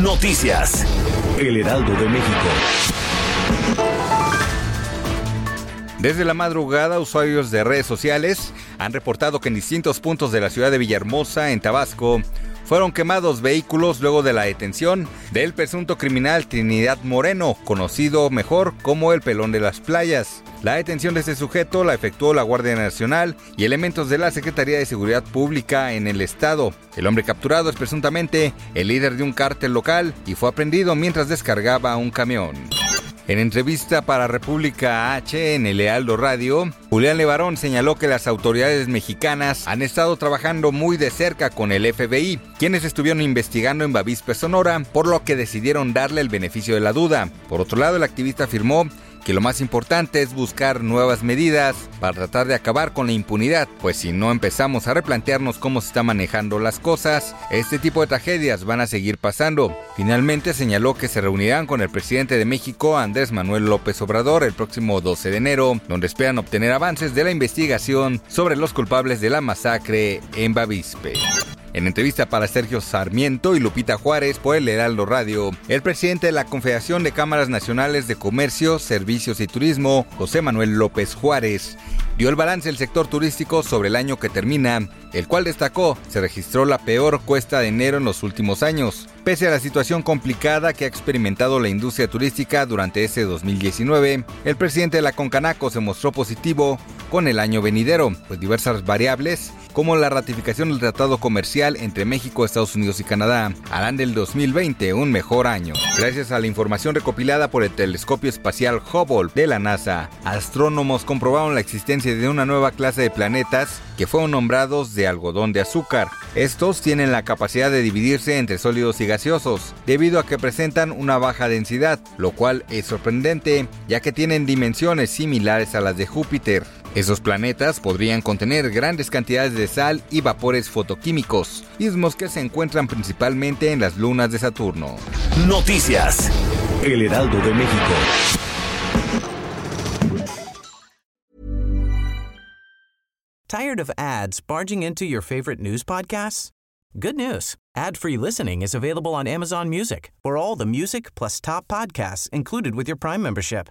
Noticias. El Heraldo de México. Desde la madrugada, usuarios de redes sociales han reportado que en distintos puntos de la ciudad de Villahermosa, en Tabasco, fueron quemados vehículos luego de la detención del presunto criminal Trinidad Moreno, conocido mejor como el Pelón de las Playas. La detención de este sujeto la efectuó la Guardia Nacional y elementos de la Secretaría de Seguridad Pública en el estado. El hombre capturado es presuntamente el líder de un cártel local y fue aprendido mientras descargaba un camión. En entrevista para República H en el Lealdo Radio, Julián Levarón señaló que las autoridades mexicanas han estado trabajando muy de cerca con el FBI, quienes estuvieron investigando en Bavispe, Sonora, por lo que decidieron darle el beneficio de la duda. Por otro lado, el activista afirmó que lo más importante es buscar nuevas medidas para tratar de acabar con la impunidad, pues si no empezamos a replantearnos cómo se están manejando las cosas, este tipo de tragedias van a seguir pasando. Finalmente señaló que se reunirán con el presidente de México, Andrés Manuel López Obrador, el próximo 12 de enero, donde esperan obtener avances de la investigación sobre los culpables de la masacre en Bavispe. En entrevista para Sergio Sarmiento y Lupita Juárez por el Heraldo Radio, el presidente de la Confederación de Cámaras Nacionales de Comercio, Servicios y Turismo, José Manuel López Juárez, dio el balance del sector turístico sobre el año que termina, el cual destacó se registró la peor cuesta de enero en los últimos años. Pese a la situación complicada que ha experimentado la industria turística durante ese 2019, el presidente de la Concanaco se mostró positivo con el año venidero, pues diversas variables como la ratificación del tratado comercial entre México, Estados Unidos y Canadá harán del 2020 un mejor año. Gracias a la información recopilada por el telescopio espacial Hubble de la NASA, astrónomos comprobaron la existencia de una nueva clase de planetas que fueron nombrados de algodón de azúcar. Estos tienen la capacidad de dividirse entre sólidos y gaseosos, debido a que presentan una baja densidad, lo cual es sorprendente, ya que tienen dimensiones similares a las de Júpiter. Esos planetas podrían contener grandes cantidades de sal y vapores fotoquímicos, mismos que se encuentran principalmente en las lunas de Saturno. Noticias. El Heraldo de México. Tired of ads barging into your favorite news podcasts? Good news. Ad-free listening is available on Amazon Music. For all the music plus top podcasts included with your Prime membership.